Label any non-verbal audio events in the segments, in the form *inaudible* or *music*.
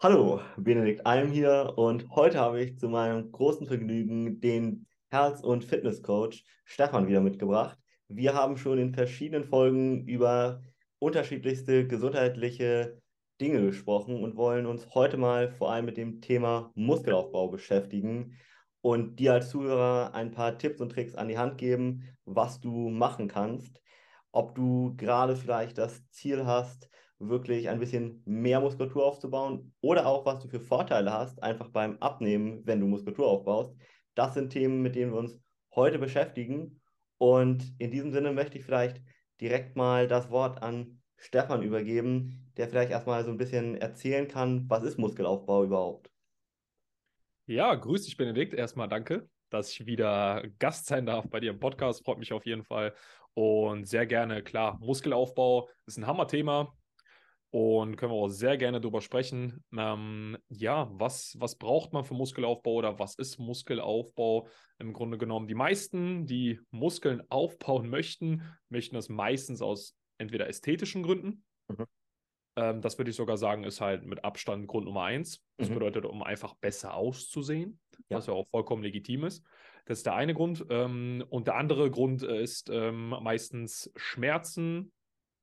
Hallo, Benedikt Alm hier und heute habe ich zu meinem großen Vergnügen den Herz- und Fitnesscoach Stefan wieder mitgebracht. Wir haben schon in verschiedenen Folgen über unterschiedlichste gesundheitliche Dinge gesprochen und wollen uns heute mal vor allem mit dem Thema Muskelaufbau beschäftigen und dir als Zuhörer ein paar Tipps und Tricks an die Hand geben, was du machen kannst. Ob du gerade vielleicht das Ziel hast, wirklich ein bisschen mehr Muskulatur aufzubauen oder auch was du für Vorteile hast, einfach beim Abnehmen, wenn du Muskulatur aufbaust. Das sind Themen, mit denen wir uns heute beschäftigen. Und in diesem Sinne möchte ich vielleicht direkt mal das Wort an Stefan übergeben, der vielleicht erstmal so ein bisschen erzählen kann, was ist Muskelaufbau überhaupt? Ja, grüß dich, Benedikt. Erstmal danke, dass ich wieder Gast sein darf bei dir im Podcast. Freut mich auf jeden Fall. Und sehr gerne, klar, Muskelaufbau ist ein Hammerthema und können wir auch sehr gerne darüber sprechen. Ähm, ja, was, was braucht man für Muskelaufbau oder was ist Muskelaufbau im Grunde genommen? Die meisten, die Muskeln aufbauen *laughs* möchten, möchten das meistens aus entweder ästhetischen Gründen. Mhm. Ähm, das würde ich sogar sagen, ist halt mit Abstand Grund Nummer eins. Das mhm. bedeutet, um einfach besser auszusehen, ja. was ja auch vollkommen legitim ist. Das ist der eine Grund. Ähm, und der andere Grund ist ähm, meistens Schmerzen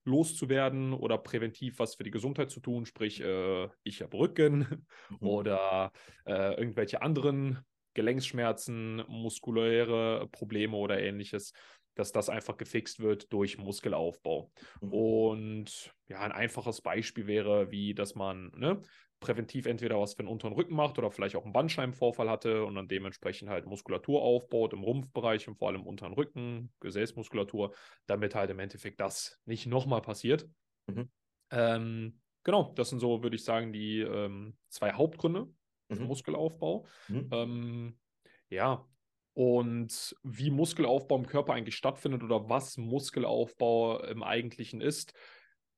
loszuwerden oder präventiv was für die Gesundheit zu tun, sprich, äh, ich habe Rücken *laughs* mhm. oder äh, irgendwelche anderen Gelenksschmerzen, muskuläre Probleme oder ähnliches, dass das einfach gefixt wird durch Muskelaufbau. Mhm. Und ja, ein einfaches Beispiel wäre, wie dass man ne, präventiv entweder was für den unteren Rücken macht oder vielleicht auch einen Bandscheibenvorfall hatte und dann dementsprechend halt Muskulatur aufbaut im Rumpfbereich und vor allem im unteren Rücken, Gesäßmuskulatur, damit halt im Endeffekt das nicht nochmal passiert. Mhm. Ähm, genau, das sind so, würde ich sagen, die ähm, zwei Hauptgründe mhm. für Muskelaufbau. Mhm. Ähm, ja, und wie Muskelaufbau im Körper eigentlich stattfindet oder was Muskelaufbau im Eigentlichen ist,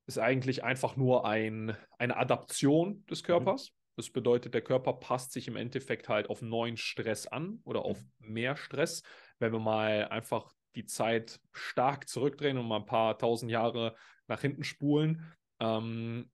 ist eigentlich einfach nur ein, eine Adaption des mhm. Körpers. Mhm. Das bedeutet, der Körper passt sich im Endeffekt halt auf neuen Stress an oder auf mhm. mehr Stress. Wenn wir mal einfach die Zeit stark zurückdrehen und mal ein paar tausend Jahre nach hinten spulen, ähm,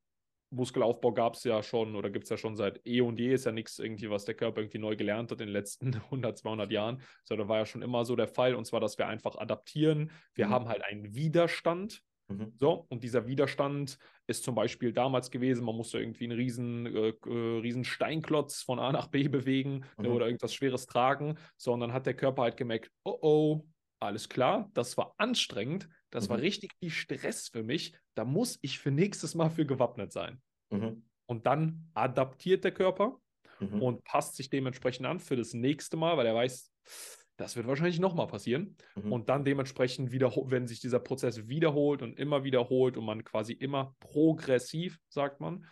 Muskelaufbau gab es ja schon oder gibt es ja schon seit eh und je, ist ja nichts irgendwie, was der Körper irgendwie neu gelernt hat in den letzten *laughs* 100, 200 Jahren, sondern war ja schon immer so der Fall und zwar, dass wir einfach adaptieren. Wir mhm. haben halt einen Widerstand Mhm. So, und dieser Widerstand ist zum Beispiel damals gewesen, man musste irgendwie einen riesen, äh, äh riesen Steinklotz von A nach B bewegen ne, mhm. oder irgendwas Schweres tragen, sondern hat der Körper halt gemerkt, oh oh, alles klar, das war anstrengend, das mhm. war richtig viel Stress für mich, da muss ich für nächstes Mal für gewappnet sein. Mhm. Und dann adaptiert der Körper mhm. und passt sich dementsprechend an für das nächste Mal, weil er weiß, das wird wahrscheinlich nochmal passieren. Mhm. Und dann dementsprechend wieder, wenn sich dieser Prozess wiederholt und immer wiederholt und man quasi immer progressiv, sagt man,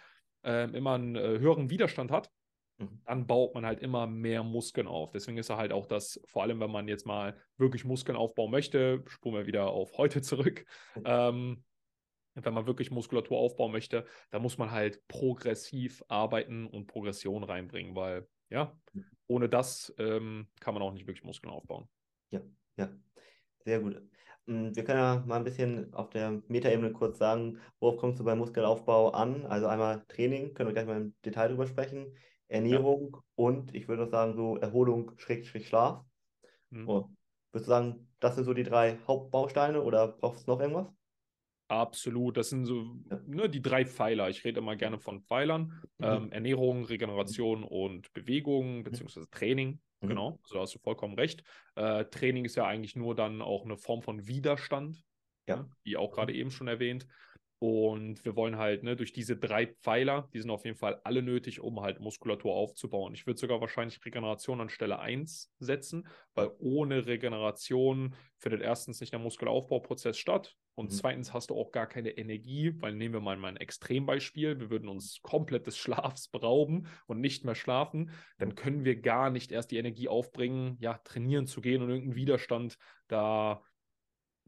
äh, immer einen äh, höheren Widerstand hat, mhm. dann baut man halt immer mehr Muskeln auf. Deswegen ist er halt auch das, vor allem wenn man jetzt mal wirklich Muskeln aufbauen möchte, spulen wir wieder auf heute zurück. Mhm. Ähm, wenn man wirklich Muskulatur aufbauen möchte, dann muss man halt progressiv arbeiten und Progression reinbringen, weil ja, ohne das ähm, kann man auch nicht wirklich Muskeln aufbauen. Ja, ja, sehr gut. Mm, wir können ja mal ein bisschen auf der Metaebene kurz sagen, worauf kommst du beim Muskelaufbau an? Also einmal Training, können wir gleich mal im Detail drüber sprechen, Ernährung ja. und ich würde auch sagen so Erholung, Schrägstrich Schlaf. Mhm. Oh. Würdest du sagen, das sind so die drei Hauptbausteine oder brauchst du noch irgendwas? Absolut, das sind so ne, die drei Pfeiler. Ich rede immer gerne von Pfeilern. Mhm. Ähm, Ernährung, Regeneration und Bewegung, mhm. beziehungsweise Training. Mhm. Genau, also da hast du vollkommen recht. Äh, Training ist ja eigentlich nur dann auch eine Form von Widerstand, ja. ne, wie auch gerade mhm. eben schon erwähnt. Und wir wollen halt ne, durch diese drei Pfeiler, die sind auf jeden Fall alle nötig, um halt Muskulatur aufzubauen. Ich würde sogar wahrscheinlich Regeneration an Stelle 1 setzen, weil ohne Regeneration findet erstens nicht der Muskelaufbauprozess statt und mhm. zweitens hast du auch gar keine Energie, weil nehmen wir mal ein Extrembeispiel, wir würden uns komplett des Schlafs berauben und nicht mehr schlafen, dann können wir gar nicht erst die Energie aufbringen, ja, trainieren zu gehen und irgendeinen Widerstand da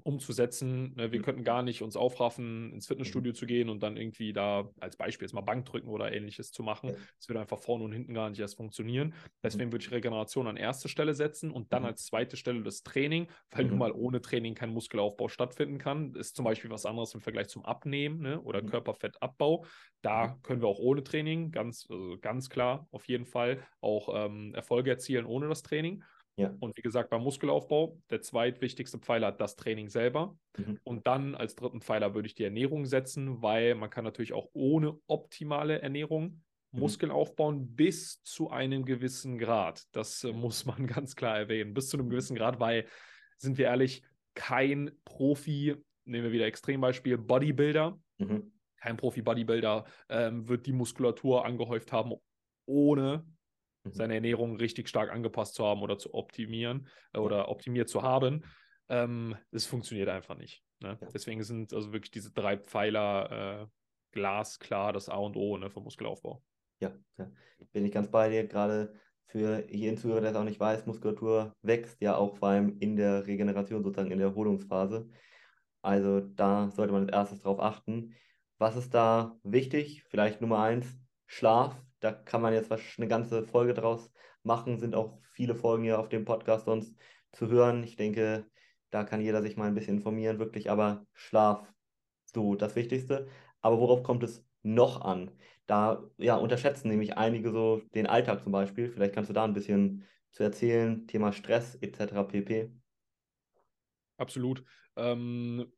umzusetzen. Ne, wir Mhm. könnten gar nicht uns aufraffen, ins Fitnessstudio zu gehen und dann irgendwie da als Beispiel jetzt mal Bank drücken oder ähnliches zu machen. Das würde einfach vorne und hinten gar nicht erst funktionieren. Mhm. Deswegen würde ich Regeneration an erste Stelle setzen und dann Mhm. als zweite Stelle das Training, weil nun Mhm. mal ohne Training kein Muskelaufbau stattfinden kann. Ist zum Beispiel was anderes im Vergleich zum Abnehmen ne? oder Mhm. Körperfettabbau. Da Mhm. können wir auch ohne Training, ganz, also ganz klar, auf jeden Fall auch ähm, Erfolge erzielen ohne das Training. Ja. Und wie gesagt, beim Muskelaufbau, der zweitwichtigste Pfeiler, das Training selber. Mhm. Und dann als dritten Pfeiler würde ich die Ernährung setzen, weil man kann natürlich auch ohne optimale Ernährung Mhm. Muskeln aufbauen bis zu einem gewissen Grad. Das äh, muss man *laughs* ganz klar erwähnen. Bis zu einem gewissen Grad, weil, sind wir ehrlich, kein Profi, nehmen wir wieder Extrembeispiel, Bodybuilder, Mhm. kein Profi-Bodybuilder ähm, wird die Muskulatur angehäuft haben, ohne Mhm. Seine Ernährung richtig stark angepasst zu haben oder zu optimieren äh, oder optimiert zu haben. Ähm, es funktioniert einfach nicht. Ne? Ja. Deswegen sind also wirklich diese drei Pfeiler äh, glasklar das A und O ne, für Muskelaufbau. Ja, ja, bin ich ganz bei dir. Gerade für jeden Zuhörer, der es auch nicht weiß, Muskulatur wächst ja auch vor allem in der Regeneration, sozusagen in der Erholungsphase. Also da sollte man als erstes drauf achten. Was ist da wichtig? Vielleicht Nummer eins, Schlaf. Da kann man jetzt eine ganze Folge draus machen. Sind auch viele Folgen hier auf dem Podcast sonst zu hören. Ich denke, da kann jeder sich mal ein bisschen informieren, wirklich. Aber Schlaf, so das Wichtigste. Aber worauf kommt es noch an? Da ja, unterschätzen nämlich einige so den Alltag zum Beispiel. Vielleicht kannst du da ein bisschen zu erzählen, Thema Stress etc. pp. Absolut. Ähm,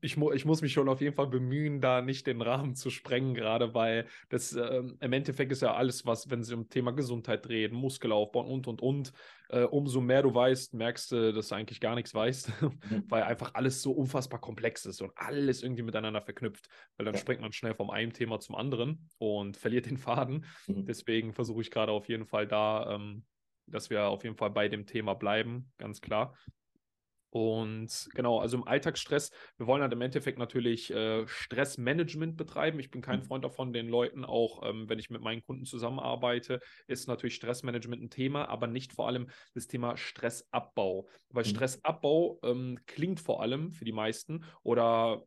ich, mu ich muss mich schon auf jeden Fall bemühen, da nicht den Rahmen zu sprengen, gerade weil das ähm, im Endeffekt ist ja alles, was, wenn es um Thema Gesundheit dreht, Muskelaufbau und und und, äh, umso mehr du weißt, merkst du, dass du eigentlich gar nichts weißt, Mhm. *laughs* weil einfach alles so unfassbar komplex ist und alles irgendwie miteinander verknüpft. Weil dann Ja. springt man schnell vom einen Thema zum anderen und *laughs* verliert den Faden. Mhm. Deswegen versuche ich gerade auf jeden Fall da, ähm, dass wir auf jeden Fall bei dem Thema bleiben, ganz klar. Und genau, also im Alltagsstress, wir wollen halt im Endeffekt natürlich äh, Stressmanagement betreiben. Ich bin kein Mhm. Freund davon, den Leuten auch, ähm, wenn ich mit meinen Kunden zusammenarbeite, ist natürlich Stressmanagement ein Thema, aber nicht vor allem das Thema Stressabbau. Weil Mhm. Stressabbau ähm, klingt vor allem für die meisten oder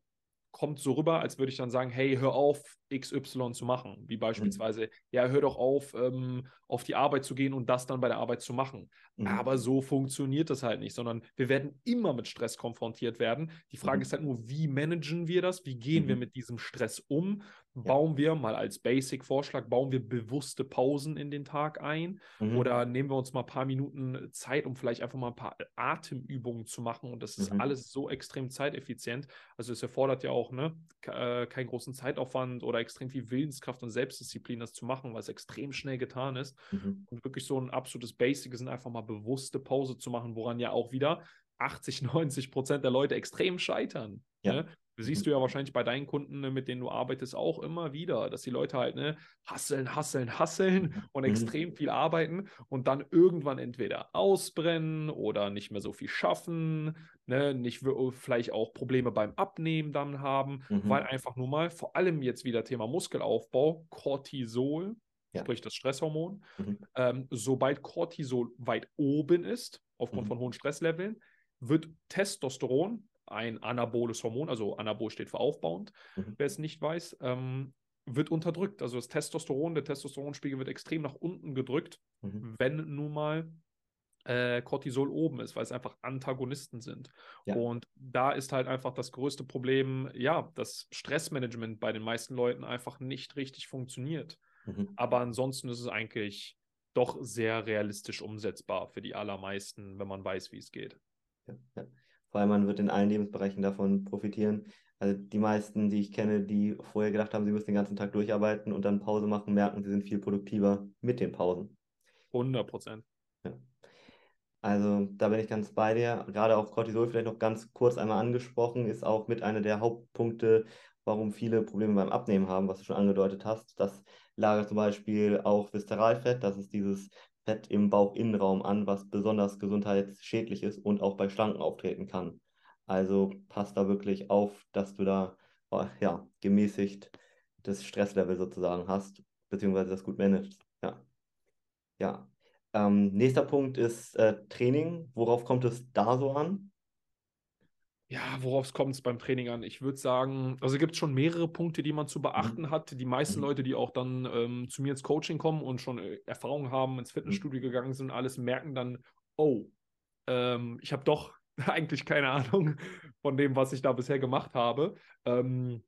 kommt so rüber, als würde ich dann sagen, hey, hör auf, XY zu machen. Wie beispielsweise, ja, hör doch auf, ähm, auf die Arbeit zu gehen und das dann bei der Arbeit zu machen. Mhm. Aber so funktioniert das halt nicht, sondern wir werden immer mit Stress konfrontiert werden. Die Frage Mhm. ist halt nur, wie managen wir das? Wie gehen wir Mhm. mit diesem Stress um? Ja. Bauen wir mal als Basic-Vorschlag, bauen wir bewusste Pausen in den Tag ein? Mhm. Oder nehmen wir uns mal ein paar Minuten Zeit, um vielleicht einfach mal ein paar Atemübungen zu machen? Und das ist Mhm. alles so extrem zeiteffizient. Also es erfordert ja auch ne, ke- äh, keinen großen Zeitaufwand oder extrem viel Willenskraft und Selbstdisziplin, das zu machen, was extrem schnell getan ist. Mhm. Und wirklich so ein absolutes Basic ist, einfach mal bewusste Pause zu machen, woran ja auch wieder 80, 90 *laughs* Prozent der Leute extrem scheitern. Ja. Ne? Siehst du ja wahrscheinlich bei deinen Kunden, ne, mit denen du arbeitest, auch immer wieder, dass die Leute halt ne, hasseln, hasseln, hasseln *laughs* und Mhm. extrem viel arbeiten und dann irgendwann entweder ausbrennen oder nicht mehr so viel schaffen, ne, nicht wir- vielleicht auch Probleme beim Abnehmen dann haben, Mhm. weil einfach nur mal, vor allem jetzt wieder Thema Muskelaufbau, Cortisol, Ja. sprich das Stresshormon, Mhm. ähm, sobald Cortisol weit oben ist, aufgrund Mhm. von hohen Stressleveln, wird Testosteron, ein anaboles Hormon, also anabol steht für aufbauend, Mhm. wer es nicht weiß, ähm, wird unterdrückt. Also das Testosteron, der Testosteronspiegel wird extrem nach unten gedrückt, Mhm. wenn nun mal äh, Cortisol oben ist, weil es einfach Antagonisten sind. Ja. Und da ist halt einfach das größte Problem, ja, dass Stressmanagement bei den meisten Leuten einfach nicht richtig funktioniert. Mhm. Aber ansonsten ist es eigentlich doch sehr realistisch umsetzbar für die allermeisten, wenn man weiß, wie es geht. Ja, ja. Vor allem, man wird in allen Lebensbereichen davon profitieren. Also die meisten, die ich kenne, die vorher gedacht haben, sie müssen den ganzen Tag durcharbeiten und dann Pause machen, merken, sie sind viel produktiver mit den Pausen. 100 Prozent. Also da bin ich ganz bei dir. Gerade auch Cortisol vielleicht noch ganz kurz einmal angesprochen, ist auch mit einer der Hauptpunkte, warum viele Probleme beim Abnehmen haben, was du schon angedeutet hast. Das lagert zum Beispiel auch Viszeralfett, das ist dieses Fett im Bauchinnenraum an, was besonders gesundheitsschädlich ist und auch bei Schlanken auftreten kann. Also passt da wirklich auf, dass du da oh, ja, gemäßigt das Stresslevel sozusagen hast, beziehungsweise das gut managst. Ja. Ja. Ähm, nächster Punkt ist äh, Training. Worauf kommt es da so an? Ja, worauf kommt es beim Training an? Ich würde sagen, also gibt es schon mehrere Punkte, die man zu beachten Mhm. hat. Die meisten Mhm. Leute, die auch dann ähm, zu mir ins Coaching kommen und schon äh, Erfahrung haben, ins Fitnessstudio gegangen sind, alles merken dann, oh, ähm, ich habe doch *laughs* eigentlich keine Ahnung von dem, was ich da bisher gemacht habe. Ähm,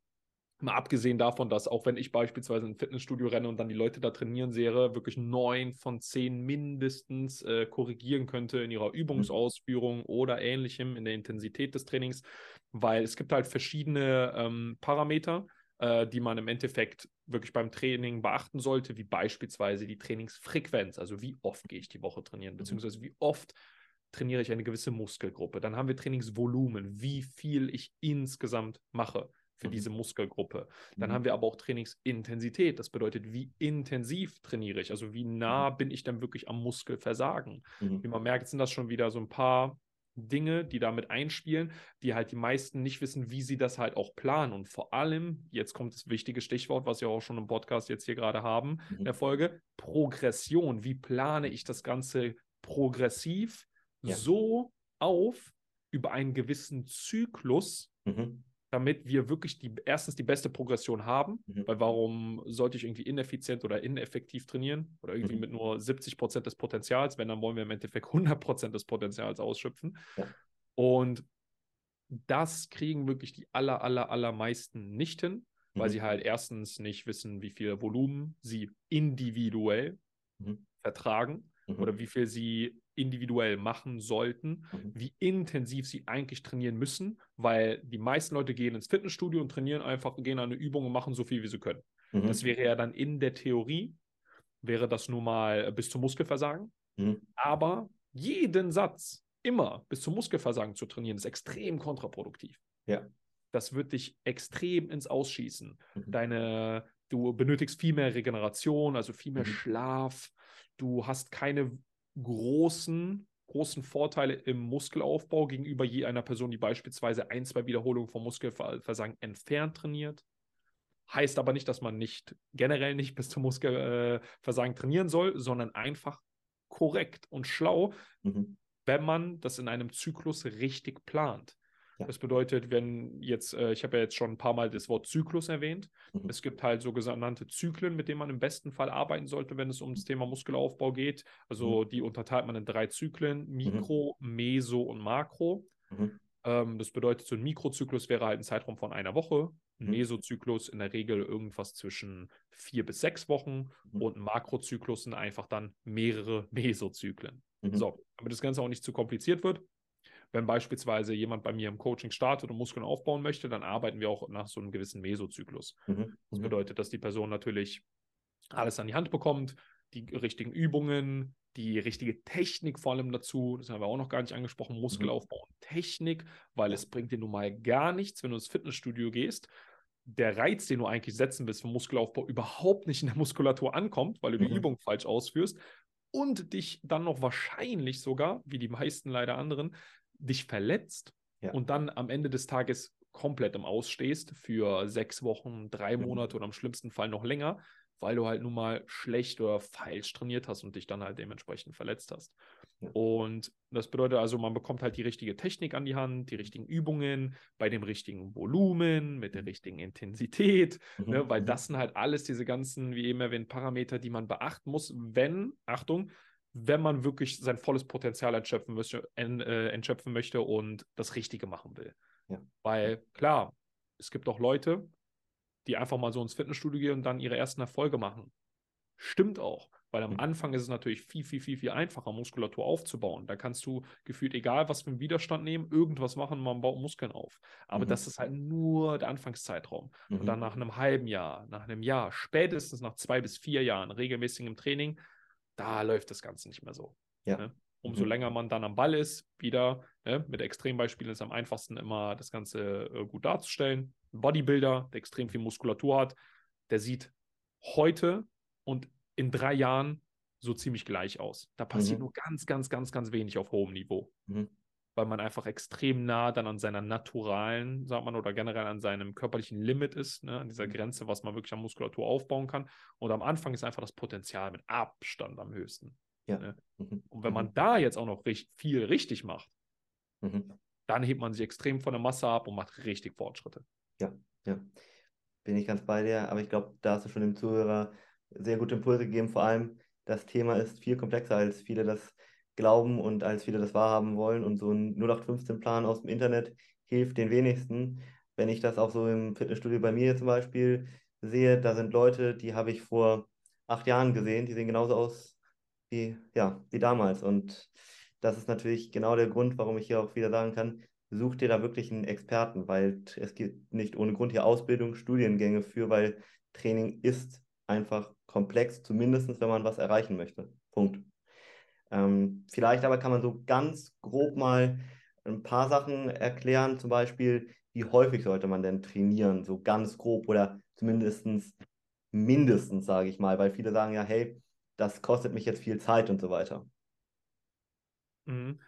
Mal abgesehen davon, dass auch wenn ich beispielsweise in ein Fitnessstudio renne und dann die Leute da trainieren sehe, wirklich neun von zehn mindestens äh, korrigieren könnte in ihrer Übungsausführung oder ähnlichem in der Intensität des Trainings, weil es gibt halt verschiedene ähm, Parameter, äh, die man im Endeffekt wirklich beim Training beachten sollte, wie beispielsweise die Trainingsfrequenz, also wie oft gehe ich die Woche trainieren, beziehungsweise wie oft trainiere ich eine gewisse Muskelgruppe. Dann haben wir Trainingsvolumen, wie viel ich insgesamt mache für Mhm. diese Muskelgruppe. Dann Mhm. haben wir aber auch Trainingsintensität. Das bedeutet, wie intensiv trainiere ich? Also wie nah bin ich dann wirklich am Muskelversagen? Mhm. Wie man merkt, sind das schon wieder so ein paar Dinge, die damit einspielen, die halt die meisten nicht wissen, wie sie das halt auch planen. Und vor allem, jetzt kommt das wichtige Stichwort, was wir auch schon im Podcast jetzt hier gerade haben, in Mhm. der Folge, Progression. Wie plane ich das Ganze progressiv Ja. so auf über einen gewissen Zyklus, Mhm. Damit wir wirklich die, erstens die beste Progression haben, Mhm. weil warum sollte ich irgendwie ineffizient oder ineffektiv trainieren oder irgendwie Mhm. mit nur 70 Prozent des Potenzials, wenn dann wollen wir im Endeffekt 100 Prozent des Potenzials ausschöpfen. Ja. Und das kriegen wirklich die aller, aller, allermeisten nicht hin, weil Mhm. sie halt erstens nicht wissen, wie viel Volumen sie individuell Mhm. vertragen Mhm. oder wie viel sie individuell machen sollten, Mhm. wie intensiv sie eigentlich trainieren müssen, weil die meisten Leute gehen ins Fitnessstudio und trainieren einfach, gehen an eine Übung und machen so viel, wie sie können. Mhm. Das wäre ja dann in der Theorie, wäre das nun mal bis zum Muskelversagen, Mhm. aber jeden Satz immer bis zum Muskelversagen zu trainieren, ist extrem kontraproduktiv. Ja. Das wird dich extrem ins Ausschießen. Mhm. Deine, du benötigst viel mehr Regeneration, also viel mehr Mhm. Schlaf. Du hast keine großen, großen Vorteile im Muskelaufbau gegenüber je einer Person, die beispielsweise ein, zwei Wiederholungen vom Muskelversagen entfernt trainiert. Heißt aber nicht, dass man nicht generell nicht *laughs* bis zum Muskelversagen trainieren soll, sondern einfach korrekt und schlau, Mhm. wenn man das in einem Zyklus richtig plant. Ja. Das bedeutet, wenn jetzt, äh, ich habe ja jetzt schon ein paar Mal das Wort Zyklus erwähnt. Mhm. Es gibt halt sogenannte Zyklen, mit denen man im besten Fall arbeiten sollte, wenn es um das Thema Muskelaufbau geht. Also die unterteilt man in drei Zyklen: Mikro, Meso und Makro. Mhm. Ähm, das bedeutet, so ein Mikrozyklus wäre halt ein Zeitraum von einer Woche. Ein Mhm. Mesozyklus in der Regel irgendwas zwischen vier bis sechs Wochen. Mhm. Und ein Makrozyklus sind einfach dann mehrere *laughs* Mesozyklen. Mhm. So, damit das Ganze auch nicht zu kompliziert wird. Wenn beispielsweise jemand bei mir im Coaching startet und Muskeln aufbauen möchte, dann arbeiten wir auch nach so einem gewissen Mesozyklus. Mhm. Das Mhm. bedeutet, dass die Person natürlich alles an die Hand bekommt, die richtigen Übungen, die richtige Technik vor allem dazu. Das haben wir auch noch gar nicht angesprochen, Muskelaufbau und Technik, weil es bringt dir nun mal gar nichts, wenn du ins Fitnessstudio gehst. Der Reiz, den du eigentlich setzen willst für Muskelaufbau, überhaupt nicht in der Muskulatur ankommt, weil du die Mhm. Übung falsch ausführst und dich dann noch wahrscheinlich sogar, wie die meisten leider anderen, dich verletzt Ja. und dann am Ende des Tages komplett im Ausstehst für sechs Wochen, drei Mhm. Monate oder im schlimmsten Fall noch länger, weil du halt nun mal schlecht oder falsch trainiert hast und dich dann halt dementsprechend verletzt hast. Ja. Und das bedeutet also, man bekommt halt die richtige Technik an die Hand, die richtigen Übungen, bei dem richtigen Volumen, mit der richtigen Intensität, Mhm. ne, weil Mhm. das sind halt alles diese ganzen, wie eben erwähnt, Parameter, die man beachten muss, wenn, Achtung, wenn man wirklich sein volles Potenzial entschöpfen möchte, en, äh, entschöpfen möchte und das Richtige machen will. Ja. Weil klar, es gibt auch Leute, die einfach mal so ins Fitnessstudio gehen und dann ihre ersten Erfolge machen. Stimmt auch, weil am Mhm. Anfang ist es natürlich viel, viel, viel, viel einfacher, Muskulatur aufzubauen. Da kannst du gefühlt, egal was für einen Widerstand nehmen, irgendwas machen, man baut Muskeln auf. Aber Mhm. das ist halt nur der Anfangszeitraum. Und dann Mhm. nach einem halben Jahr, nach einem Jahr, spätestens nach zwei bis vier Jahren regelmäßigem Training, da läuft das Ganze nicht mehr so. Ja. Ne? Umso Mhm. länger man dann am Ball ist, wieder, ne? mit Extrembeispielen ist am einfachsten immer das Ganze äh, gut darzustellen. Ein Bodybuilder, der extrem viel Muskulatur hat, der sieht heute und in drei Jahren so ziemlich gleich aus. Da passiert Mhm. nur ganz, ganz, ganz, ganz wenig auf hohem Niveau Mhm. Weil man einfach extrem nah dann an seiner naturalen, sagt man, oder generell an seinem körperlichen Limit ist, ne, an dieser Mhm. Grenze, was man wirklich an Muskulatur aufbauen kann. Und am Anfang ist einfach das Potenzial mit Abstand am höchsten. Ja. Ne? Mhm. Und wenn man Mhm. da jetzt auch noch richtig, viel richtig macht, Mhm. dann hebt man sich extrem von der Masse ab und macht richtig Fortschritte. Ja, ja. Bin ich ganz bei dir, aber ich glaube, da hast du schon dem Zuhörer sehr gute Impulse gegeben. Vor allem, das Thema ist viel komplexer, als viele das glauben und als viele das wahrhaben wollen. Und so ein 0815-Plan aus dem Internet hilft den wenigsten. Wenn ich das auch so im Fitnessstudio bei mir zum Beispiel sehe, da sind Leute, die habe ich vor acht Jahren gesehen, die sehen genauso aus wie, ja, wie damals. Und das ist natürlich genau der Grund, warum ich hier auch wieder sagen kann, such dir da wirklich einen Experten, weil es gibt nicht ohne Grund hier Ausbildung, Studiengänge für, weil Training ist einfach komplex, zumindest wenn man was erreichen möchte. Punkt. Ähm, vielleicht aber kann man so ganz grob mal ein paar Sachen erklären, zum Beispiel, wie häufig sollte man denn trainieren, so ganz grob oder zumindest mindestens, sage ich mal, weil viele sagen ja, hey, das kostet mich jetzt viel Zeit und so weiter. Mhm.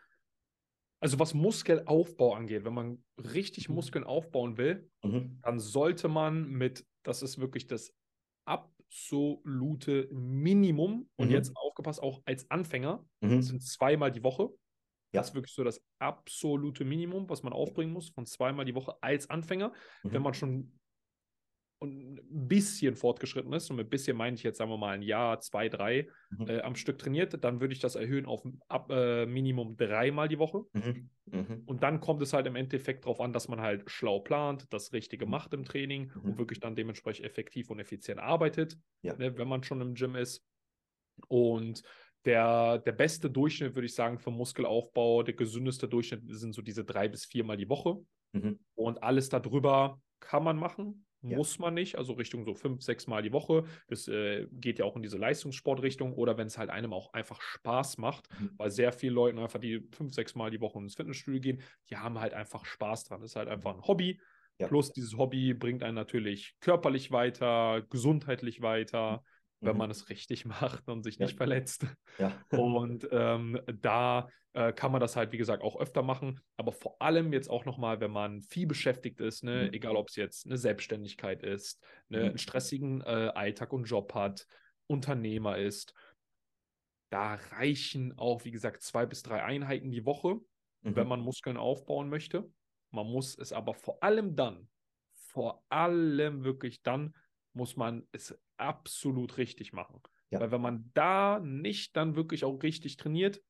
Also was Muskelaufbau angeht, wenn man richtig mhm. Muskeln aufbauen will, mhm. dann sollte man mit, das ist wirklich das absolute Minimum, und mhm. jetzt aufgepasst, auch als Anfänger, mhm. sind zweimal die Woche. Ja. Das ist wirklich so das absolute Minimum, was man aufbringen muss, von zweimal die Woche als Anfänger. Wenn mhm. man schon und ein bisschen fortgeschritten ist, und mit bisschen meine ich jetzt, sagen wir mal, ein Jahr, zwei, drei mhm. äh, am Stück trainiert, dann würde ich das erhöhen auf ab, äh, Minimum dreimal die Woche. Mhm. Mhm. Und dann kommt es halt im Endeffekt darauf an, dass man halt schlau plant, das Richtige mhm. macht im Training und mhm. wirklich dann dementsprechend effektiv und effizient arbeitet, ja. ne, wenn man schon im Gym ist. Und der, der beste Durchschnitt, würde ich sagen, für Muskelaufbau, der gesündeste Durchschnitt sind so diese drei bis viermal die Woche. Mhm. Und alles darüber kann man machen ja. Muss man nicht, also Richtung so fünf, sechs Mal die Woche. Das äh, geht ja auch in diese Leistungssportrichtung oder wenn es halt einem auch einfach Spaß macht, mhm. weil sehr viele Leute einfach die fünf, sechs Mal die Woche ins Fitnessstudio gehen, die haben halt einfach Spaß dran. Das ist halt einfach ein Hobby. Ja. Plus dieses Hobby bringt einen natürlich körperlich weiter, gesundheitlich weiter wenn mhm. man es richtig *laughs* macht und sich ja. nicht verletzt. Ja. Und ähm, da äh, kann man das halt, wie gesagt, auch öfter machen. Aber vor allem jetzt auch nochmal, wenn man viel beschäftigt ist, ne, mhm. egal ob es jetzt eine Selbstständigkeit ist, ne, mhm. einen stressigen äh, Alltag und Job hat, Unternehmer ist, da reichen auch, wie gesagt, zwei bis drei Einheiten die Woche, mhm. wenn man Muskeln aufbauen möchte. Man muss es aber vor allem dann, vor allem wirklich dann, muss man es absolut richtig machen. Ja. Weil wenn man da nicht dann wirklich auch richtig trainiert,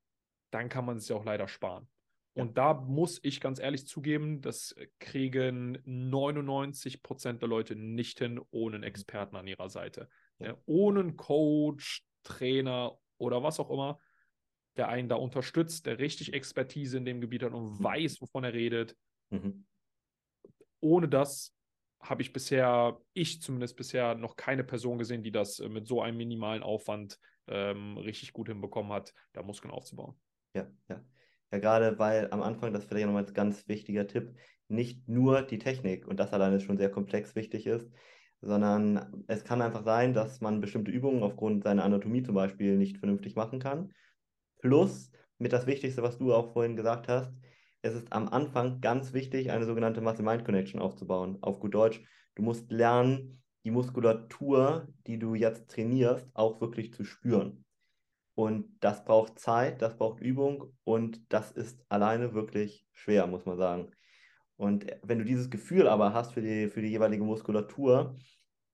dann kann man es ja auch leider sparen. Ja. Und da muss ich ganz ehrlich zugeben, das kriegen 99 Prozent der Leute nicht hin ohne einen mhm. Experten an ihrer Seite. Ja. ohne einen Coach, Trainer oder was auch immer, der einen da unterstützt, der richtig Expertise in dem Gebiet hat und mhm. weiß, wovon er redet. Mhm. Ohne das habe ich bisher, ich zumindest bisher, noch keine Person gesehen, die das äh, mit so einem minimalen Aufwand ähm, richtig gut hinbekommen hat, da Muskeln aufzubauen. Ja, ja. Ja, gerade weil am Anfang, das vielleicht nochmal ein ganz wichtiger Tipp, nicht nur die Technik und das alleine schon sehr komplex wichtig ist, sondern es kann einfach sein, dass man bestimmte Übungen aufgrund seiner Anatomie zum Beispiel nicht vernünftig machen kann. Plus, mit das Wichtigste, was du auch vorhin gesagt hast, es ist am Anfang ganz wichtig, eine sogenannte Muscle-Mind-Connection aufzubauen. Auf gut Deutsch, du musst lernen, die Muskulatur, die du jetzt trainierst, auch wirklich zu spüren. Und das braucht Zeit, das braucht Übung und das ist alleine wirklich schwer, muss man sagen. Und wenn du dieses Gefühl aber hast für die, für die jeweilige Muskulatur,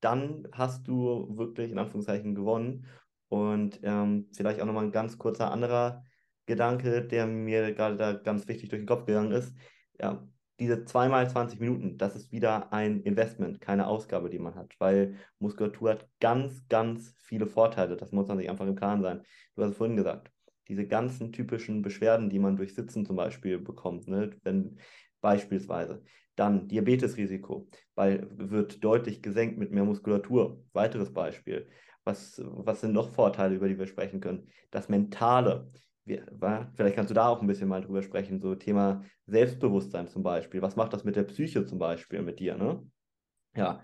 dann hast du wirklich in Anführungszeichen gewonnen. Und ähm, vielleicht auch nochmal ein ganz kurzer anderer Gedanke, der mir gerade da ganz wichtig durch den Kopf gegangen ist. Ja, diese zweimal 20 Minuten, das ist wieder ein Investment, keine Ausgabe, die man hat, weil Muskulatur hat ganz, ganz viele Vorteile. Das muss man sich einfach im Klaren sein. Du hast es vorhin gesagt, diese ganzen typischen Beschwerden, die man durch Sitzen zum Beispiel bekommt, ne? wenn beispielsweise dann Diabetesrisiko, weil wird deutlich gesenkt mit mehr Muskulatur. Weiteres Beispiel. Was, was sind noch Vorteile, über die wir sprechen können? Das Mentale vielleicht kannst du da auch ein bisschen mal drüber sprechen, so Thema Selbstbewusstsein zum Beispiel. Was macht das mit der Psyche zum Beispiel mit dir, ne? Ja.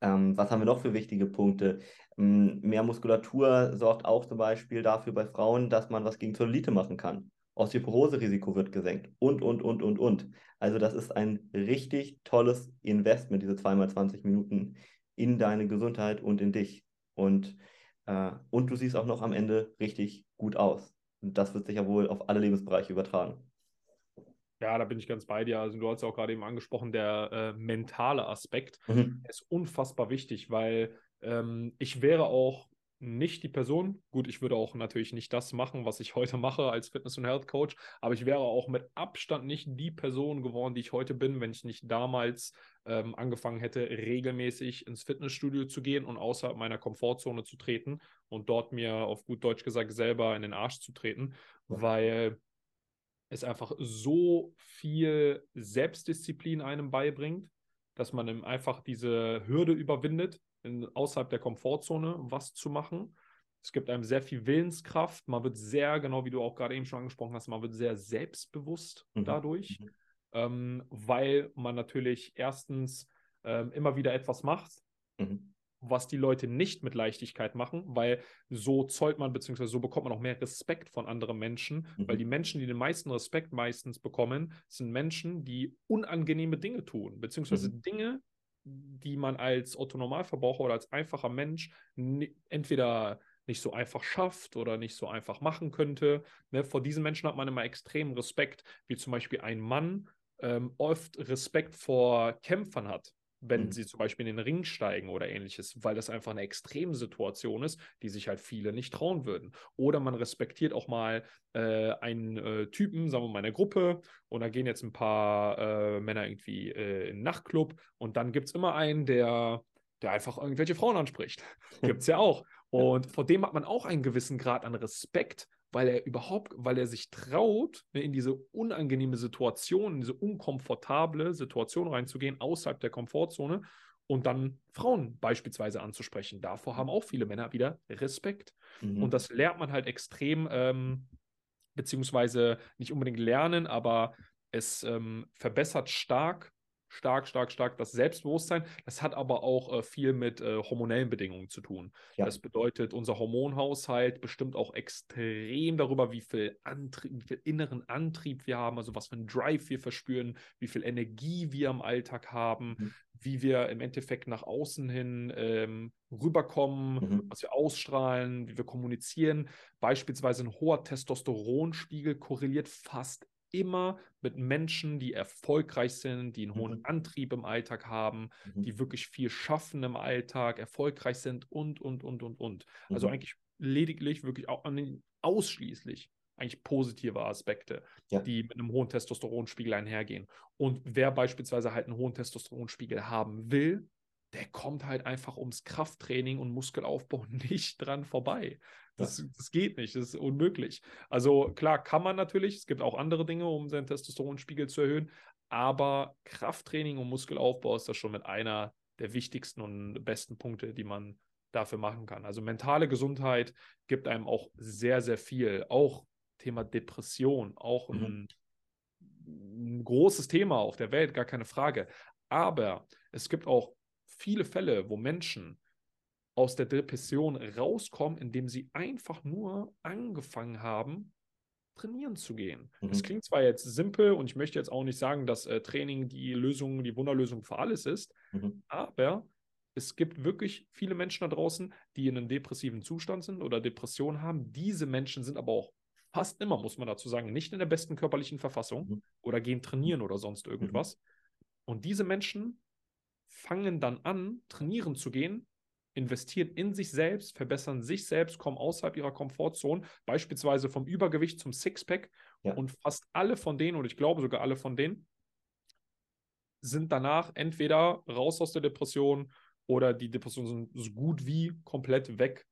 Ähm, was haben wir noch für wichtige Punkte? Ähm, mehr Muskulatur sorgt auch zum Beispiel dafür bei Frauen, dass man was gegen Zellulite machen kann. Osteoporose-Risiko wird gesenkt und, und, und, und, und. Also das ist ein richtig tolles Investment, diese zweimal 20 Minuten in deine Gesundheit und in dich. Und, äh, und du siehst auch noch am Ende richtig gut aus. Und das wird sich ja wohl auf alle Lebensbereiche übertragen. Ja, da bin ich ganz bei dir. Also du hast ja auch gerade eben angesprochen, der äh, mentale Aspekt Mhm. ist unfassbar wichtig, weil ähm, ich wäre auch nicht die Person. Gut, ich würde auch natürlich nicht das machen, was ich *laughs* heute mache als Fitness- und Health Coach, aber ich wäre auch mit Abstand nicht die Person geworden, die ich heute bin, wenn ich nicht damals ähm, angefangen hätte, regelmäßig ins Fitnessstudio zu gehen und außerhalb meiner Komfortzone zu treten und dort mir auf gut Deutsch gesagt selber in den Arsch zu treten, weil es einfach so viel Selbstdisziplin einem beibringt, dass man einfach diese Hürde überwindet, in, außerhalb der Komfortzone was zu machen. Es gibt einem sehr viel Willenskraft. Man wird sehr, genau wie du auch gerade eben schon angesprochen hast, man wird sehr selbstbewusst Mhm. dadurch, Mhm. ähm, weil man natürlich erstens ähm, immer wieder etwas macht, Mhm. was die Leute nicht mit Leichtigkeit machen, weil so zollt man, beziehungsweise so bekommt man auch mehr Respekt von anderen Menschen, Mhm. weil die Menschen, die den meisten Respekt meistens bekommen, sind Menschen, die unangenehme Dinge tun, beziehungsweise Mhm. Dinge, die man als Otto-Normalverbraucher oder als einfacher Mensch entweder nicht so einfach schafft oder nicht so einfach machen könnte. Ne, vor diesen Menschen hat man immer extremen Respekt, wie zum Beispiel ein Mann ähm, oft Respekt vor Kämpfern hat wenn Mhm. sie zum Beispiel in den Ring steigen oder ähnliches, weil das einfach eine Extremsituation ist, die sich halt viele nicht trauen würden. Oder man respektiert auch mal äh, einen äh, Typen, sagen wir mal, in der Gruppe, und da gehen jetzt ein paar äh, Männer irgendwie äh, in einen Nachtclub und dann gibt es immer einen, der, der einfach irgendwelche Frauen anspricht. *laughs* Gibt es ja auch. Und vor dem hat man auch einen gewissen Grad an Respekt, weil er überhaupt, weil er sich traut, ne, in diese unangenehme Situation, in diese unkomfortable Situation reinzugehen, außerhalb der Komfortzone und dann Frauen beispielsweise anzusprechen. Davor haben auch viele Männer wieder Respekt. Mhm. Und das lernt man halt extrem, ähm, beziehungsweise nicht unbedingt lernen, aber es ähm, verbessert stark, stark, stark, stark das Selbstbewusstsein. Das hat aber auch äh, viel mit äh, hormonellen Bedingungen zu tun. Ja. Das bedeutet, unser Hormonhaushalt bestimmt auch extrem darüber, wie viel, Antrieb, wie viel inneren Antrieb wir haben, also was für einen Drive wir verspüren, wie viel Energie wir im Alltag haben, Mhm. wie wir im Endeffekt nach außen hin ähm, rüberkommen, Mhm. was wir ausstrahlen, wie wir kommunizieren. Beispielsweise ein hoher Testosteronspiegel korreliert fast immer mit Menschen, die erfolgreich sind, die einen hohen Mhm. Antrieb im Alltag haben, Mhm. die wirklich viel schaffen im Alltag, erfolgreich sind und, und, und, und, und. Also Mhm. eigentlich lediglich, wirklich auch ausschließlich eigentlich positive Aspekte, Ja. die mit einem hohen Testosteronspiegel einhergehen. Und wer beispielsweise halt einen hohen Testosteronspiegel haben will, der kommt halt einfach ums Krafttraining und Muskelaufbau *laughs* nicht dran vorbei. Das, das geht nicht, das ist unmöglich. Also klar kann man natürlich, es gibt auch andere Dinge, um seinen Testosteronspiegel zu erhöhen, aber Krafttraining und Muskelaufbau ist das schon mit einer der wichtigsten und besten Punkte, die man dafür machen kann. Also mentale Gesundheit gibt einem auch sehr, sehr viel. Auch Thema Depression, auch Mhm. ein, ein großes Thema auf der Welt, gar keine Frage. Aber es gibt auch viele Fälle, wo Menschen aus der Depression rauskommen, indem sie einfach nur angefangen haben, trainieren zu gehen. Mhm. Es klingt zwar jetzt simpel und ich möchte jetzt auch nicht sagen, dass äh, Training die Lösung, die Wunderlösung für alles ist, Mhm. aber es gibt wirklich viele Menschen da draußen, die in einem depressiven Zustand sind oder Depressionen haben. Diese Menschen sind aber auch fast immer, muss man dazu sagen, nicht in der besten körperlichen Verfassung Mhm. oder gehen trainieren oder sonst irgendwas. Und diese Menschen fangen dann an, trainieren zu gehen, investieren in sich selbst, verbessern sich selbst, kommen außerhalb ihrer Komfortzone, beispielsweise vom Übergewicht zum Sixpack. Ja. Und fast alle von denen, und ich glaube sogar alle von denen, sind danach entweder raus aus der Depression oder die Depression sind so gut wie komplett weg,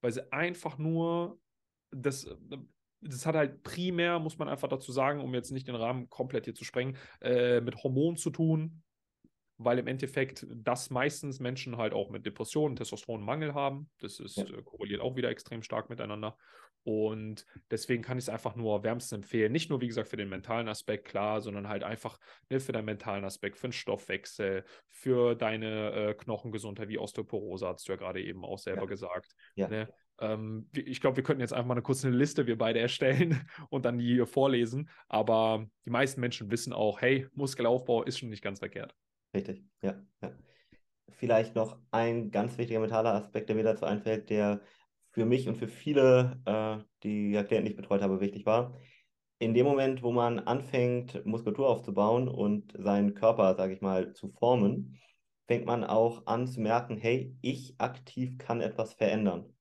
weil sie einfach nur das, das hat halt primär, muss man einfach dazu sagen, um jetzt nicht den Rahmen komplett hier zu sprengen, äh, mit Hormonen zu tun, weil im Endeffekt das meistens Menschen halt auch mit Depressionen, Testosteronmangel haben. Das ist, Ja. äh, korreliert auch wieder extrem stark miteinander. Und deswegen kann ich es einfach nur wärmstens empfehlen. Nicht nur, wie gesagt, für den mentalen Aspekt, klar, sondern halt einfach ne, für deinen mentalen Aspekt, für den Stoffwechsel, für deine äh, Knochengesundheit, wie Osteoporose, hast du ja gerade eben auch selber Ja. gesagt. Ja. Ne? Ähm, ich glaube, wir könnten jetzt einfach mal eine kurze Liste, wir beide erstellen *laughs* und dann die hier vorlesen. Aber die meisten Menschen wissen auch, hey, Muskelaufbau ist schon nicht ganz verkehrt. Richtig, ja, ja. Vielleicht noch ein ganz wichtiger mentaler Aspekt, der mir dazu einfällt, der für mich und für viele, äh, die ja Klienten, ich betreut habe, wichtig war. in dem Moment, wo man anfängt, Muskulatur aufzubauen und seinen Körper, sage ich mal, zu formen, fängt man auch an zu merken, hey, ich aktiv kann etwas verändern.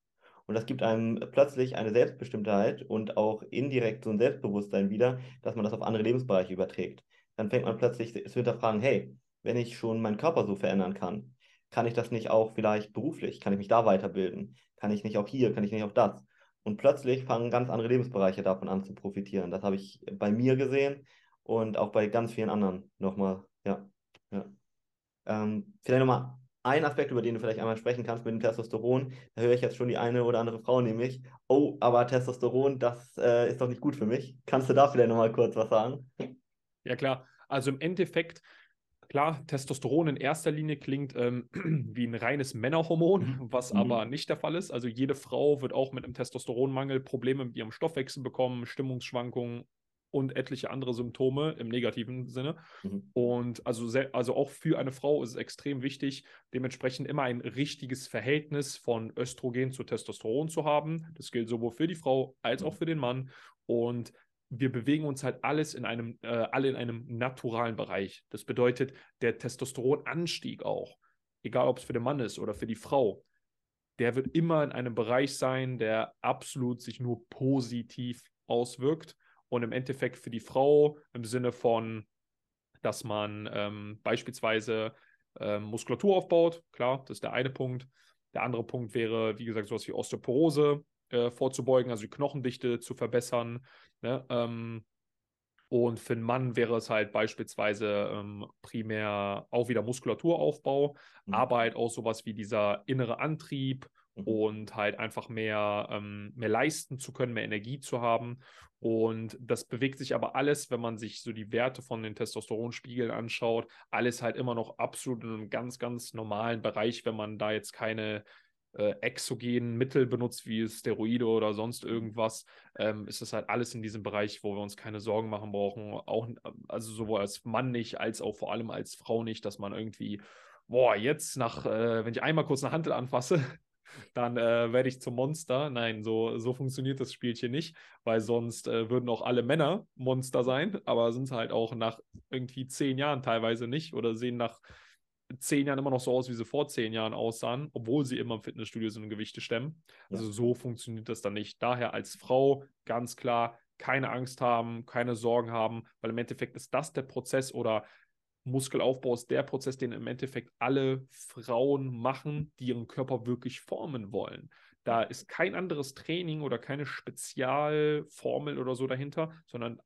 Und das gibt einem plötzlich eine Selbstbestimmtheit und auch indirekt so ein Selbstbewusstsein wieder, dass man das auf andere Lebensbereiche überträgt. Dann fängt man plötzlich zu hinterfragen, hey, wenn ich schon meinen Körper so verändern kann, kann ich das nicht auch vielleicht beruflich? Kann ich mich da weiterbilden? Kann ich nicht auch hier? Kann ich nicht auch das? Und plötzlich fangen ganz andere Lebensbereiche davon an zu profitieren. Das habe ich bei mir gesehen und auch bei ganz vielen anderen nochmal. Ja, ja. Ähm, vielleicht nochmal ein Aspekt, über den du vielleicht einmal sprechen kannst mit dem Testosteron. Da höre ich jetzt schon die eine oder andere Frau nämlich. Oh, aber Testosteron, das äh, ist doch nicht gut für mich. Kannst du da vielleicht nochmal kurz was sagen? Ja, klar. Also im Endeffekt Klar, Testosteron in erster Linie klingt ähm, *clears throat* wie ein reines Männerhormon, mhm. was mhm. aber nicht der Fall ist. Also jede Frau wird auch mit einem Testosteronmangel Probleme mit ihrem Stoffwechsel bekommen, Stimmungsschwankungen und etliche andere Symptome im negativen Sinne. Mhm. Und also, sehr, also auch für eine Frau ist es extrem wichtig, dementsprechend immer ein richtiges Verhältnis von Östrogen zu Testosteron zu haben. Das gilt sowohl für die Frau als auch mhm. für den Mann. Und wir bewegen uns halt alles in einem, äh, alle in einem naturalen Bereich. Das bedeutet, der Testosteronanstieg auch, egal ob es für den Mann ist oder für die Frau, der wird immer in einem Bereich sein, der absolut sich nur positiv auswirkt. Und im Endeffekt für die Frau im Sinne von, dass man ähm, beispielsweise ähm, Muskulatur aufbaut, klar, das ist der eine Punkt. Der andere Punkt wäre, wie gesagt, sowas wie Osteoporose, äh, vorzubeugen, also die Knochendichte zu verbessern. Ne? Ähm, und für einen Mann wäre es halt beispielsweise ähm, primär auch wieder Muskulaturaufbau, mhm. aber halt auch sowas wie dieser innere Antrieb mhm. und halt einfach mehr, ähm, mehr leisten zu können, mehr Energie zu haben. Und das bewegt sich aber alles, wenn man sich so die Werte von den Testosteronspiegeln anschaut, alles halt immer noch absolut in einem ganz, ganz normalen Bereich, wenn man da jetzt keine äh, exogenen Mittel benutzt, wie Steroide oder sonst irgendwas, ähm, ist das halt alles in diesem Bereich, wo wir uns keine Sorgen machen brauchen. Auch, also sowohl als Mann nicht, als auch vor allem als Frau nicht, dass man irgendwie, boah, jetzt nach, äh, wenn ich einmal kurz eine Handel anfasse, *laughs* dann äh, werde ich zum Monster. Nein, so, so funktioniert das Spielchen nicht, weil sonst äh, würden auch alle Männer Monster sein, aber sind halt auch nach irgendwie zehn Jahren teilweise nicht oder sehen nach zehn Jahren immer noch so aus, wie sie vor zehn Jahren aussahen, obwohl sie immer im Fitnessstudio sind und Gewichte stemmen. Also ja. so funktioniert das dann nicht. Daher als Frau ganz klar keine Angst haben, keine Sorgen haben, weil im Endeffekt ist das der Prozess oder Muskelaufbau ist der Prozess, den im Endeffekt alle Frauen machen, die ihren Körper wirklich formen wollen. Da ist kein anderes Training oder keine Spezialformel oder so dahinter, sondern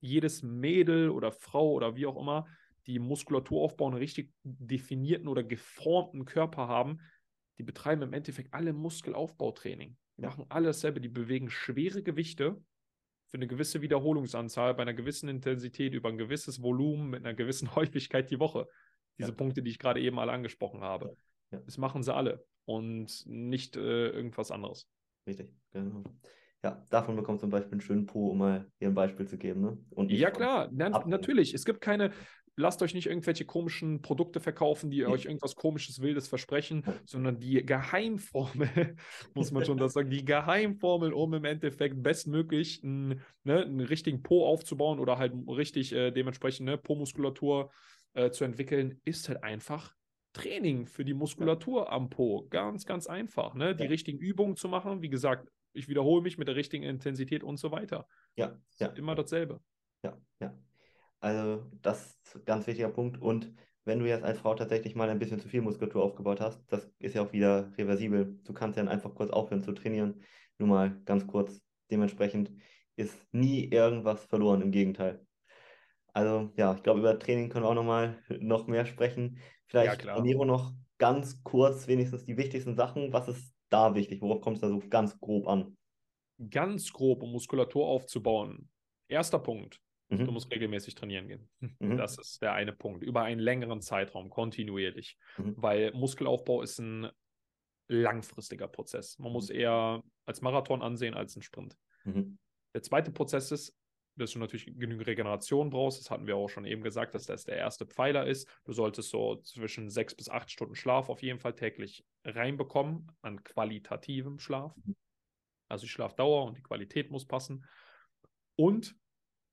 jedes Mädel oder Frau oder wie auch immer die Muskulatur aufbauen, einen richtig definierten oder geformten Körper haben, die betreiben im Endeffekt alle Muskelaufbautraining. Die ja. machen alles dasselbe, die bewegen schwere Gewichte für eine gewisse Wiederholungsanzahl bei einer gewissen Intensität über ein gewisses Volumen mit einer gewissen *laughs* Häufigkeit die Woche. Diese ja. Punkte, die ich gerade eben alle angesprochen habe. Ja. Das machen sie alle und nicht äh, irgendwas anderes. Richtig, genau. Ja, davon bekommt zum Beispiel einen schönen Po, um mal hier ein Beispiel zu geben. Ne? ja, klar, Na, natürlich. Es gibt keine, lasst euch nicht irgendwelche komischen Produkte verkaufen, die euch irgendwas komisches, wildes versprechen, sondern die Geheimformel, *laughs* muss man schon das sagen, die Geheimformel, um im Endeffekt bestmöglich einen, ne, einen richtigen Po aufzubauen oder halt richtig äh, dementsprechend ne, Po-Muskulatur äh, zu entwickeln, ist halt einfach Training für die Muskulatur am Po. Ganz, ganz einfach. Ne? Die ja. richtigen Übungen zu machen. Wie gesagt, ich wiederhole mich mit der richtigen Intensität und so weiter. Ja, ja. Immer dasselbe. Also das ist ein ganz wichtiger Punkt. Und wenn du jetzt als Frau tatsächlich mal ein bisschen zu viel Muskulatur aufgebaut hast, das ist ja auch wieder reversibel. Du kannst ja dann einfach kurz aufhören zu trainieren. Nur mal ganz kurz. Dementsprechend ist nie irgendwas verloren, im Gegenteil. Also ja, ich glaube, über Training können wir auch nochmal noch mehr sprechen. Vielleicht ja, Ernährung noch ganz kurz, wenigstens die wichtigsten Sachen. Was ist da wichtig? Worauf kommt es da so ganz grob an? Ganz grob, um Muskulatur aufzubauen. Erster Punkt, Mhm. Du musst regelmäßig trainieren gehen. *laughs* Mhm. Das ist der eine Punkt. Über einen längeren Zeitraum, kontinuierlich. Mhm. Weil Muskelaufbau ist ein langfristiger Prozess. Man muss mhm. eher als Marathon ansehen als ein Sprint. Mhm. Der zweite Prozess ist, dass du natürlich genügend Regeneration brauchst. Das hatten wir auch schon eben gesagt, dass das der erste Pfeiler ist. Du solltest so zwischen sechs bis acht Stunden Schlaf auf jeden Fall täglich reinbekommen an qualitativem Schlaf. Mhm. Also die Schlafdauer und die Qualität muss passen. Und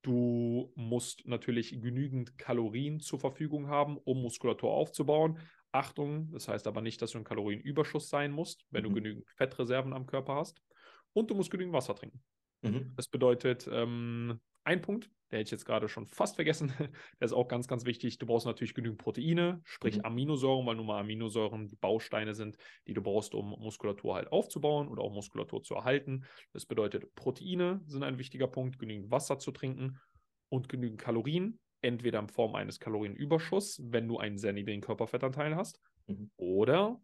Du musst natürlich genügend Kalorien zur Verfügung haben, um Muskulatur aufzubauen. Achtung, das heißt aber nicht, dass du ein Kalorienüberschuss sein musst, wenn mhm. du genügend Fettreserven am Körper hast. Und du musst genügend Wasser trinken. Mhm. Das bedeutet, ähm, ein Punkt, der hätte ich jetzt gerade schon fast vergessen, *laughs* der ist auch ganz, ganz wichtig. Du brauchst natürlich genügend Proteine, sprich mhm. Aminosäuren, weil nun mal Aminosäuren die Bausteine sind, die du brauchst, um Muskulatur halt aufzubauen oder auch Muskulatur zu erhalten. Das bedeutet, Proteine sind ein wichtiger Punkt, genügend Wasser zu trinken und genügend Kalorien, entweder in Form eines Kalorienüberschusses, wenn du einen sehr niedrigen Körperfettanteil hast, mhm. oder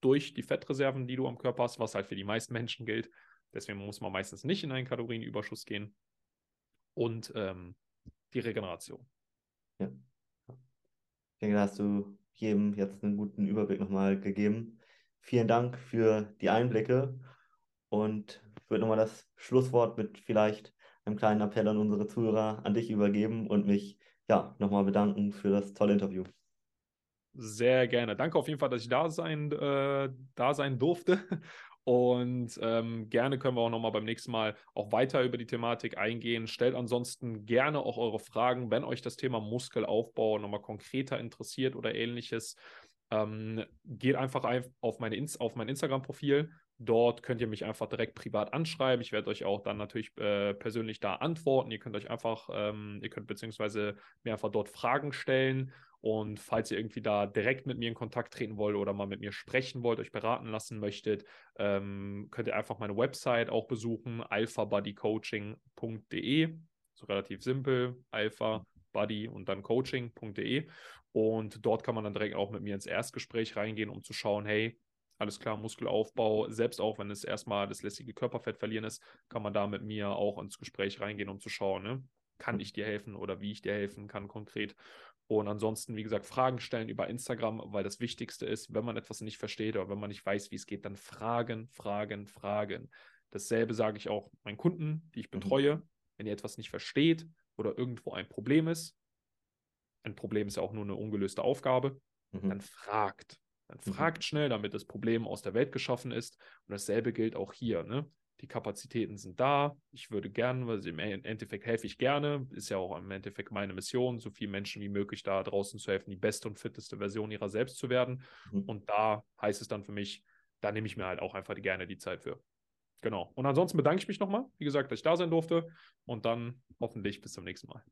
durch die Fettreserven, die du am Körper hast, was halt für die meisten Menschen gilt. Deswegen muss man meistens nicht in einen Kalorienüberschuss gehen und ähm, die Regeneration. Ja. Ich denke, da hast du jedem jetzt einen guten Überblick nochmal gegeben. Vielen Dank für die Einblicke und ich würde nochmal das Schlusswort mit vielleicht einem kleinen Appell an unsere Zuhörer an dich übergeben und mich ja nochmal bedanken für das tolle Interview. Sehr gerne. Danke auf jeden Fall, dass ich da sein, äh, da sein durfte. Und ähm, gerne können wir auch nochmal beim nächsten Mal auch weiter über die Thematik eingehen. Stellt ansonsten gerne auch eure Fragen, wenn euch das Thema Muskelaufbau nochmal konkreter interessiert oder ähnliches. Ähm, geht einfach auf, meine auf mein Instagram-Profil. Dort könnt ihr mich einfach direkt privat anschreiben. Ich werde euch auch dann natürlich äh, persönlich da antworten. Ihr könnt euch einfach, ähm, ihr könnt beziehungsweise mir einfach dort Fragen stellen und falls ihr irgendwie da direkt mit mir in Kontakt treten wollt oder mal mit mir sprechen wollt, euch beraten lassen möchtet, ähm, könnt ihr einfach meine Website auch besuchen, alphabodycoaching.de. So relativ simpel, alpha buddy und dann coaching.de. Und dort kann man dann direkt auch mit mir ins Erstgespräch reingehen, um zu schauen, hey, alles klar, Muskelaufbau, selbst auch wenn es erstmal das lässige Körperfett verlieren ist, kann man da mit mir auch ins Gespräch reingehen, um zu schauen, ne? kann ich dir helfen oder wie ich dir helfen kann konkret. Und ansonsten, wie gesagt, Fragen stellen über Instagram, weil das Wichtigste ist, wenn man etwas nicht versteht oder wenn man nicht weiß, wie es geht, dann Fragen, Fragen, Fragen. Dasselbe sage ich auch meinen Kunden, die ich mhm. betreue. Mhm. Wenn ihr etwas nicht versteht oder irgendwo ein Problem ist, ein Problem ist ja auch nur eine ungelöste Aufgabe, mhm. dann fragt. Dann mhm. fragt schnell, damit das Problem aus der Welt geschaffen ist. Und dasselbe gilt auch hier. Ne? Die Kapazitäten sind da. Ich würde gerne, weil im Endeffekt helfe ich gerne, ist ja auch im Endeffekt meine Mission, so vielen Menschen wie möglich da draußen zu helfen, die beste und fitteste Version ihrer selbst zu werden. Mhm. Und da heißt es dann für mich, da nehme ich mir halt auch einfach gerne die Zeit für. Genau. Und ansonsten bedanke ich mich nochmal, wie gesagt, dass ich da sein durfte und dann hoffentlich bis zum nächsten Mal.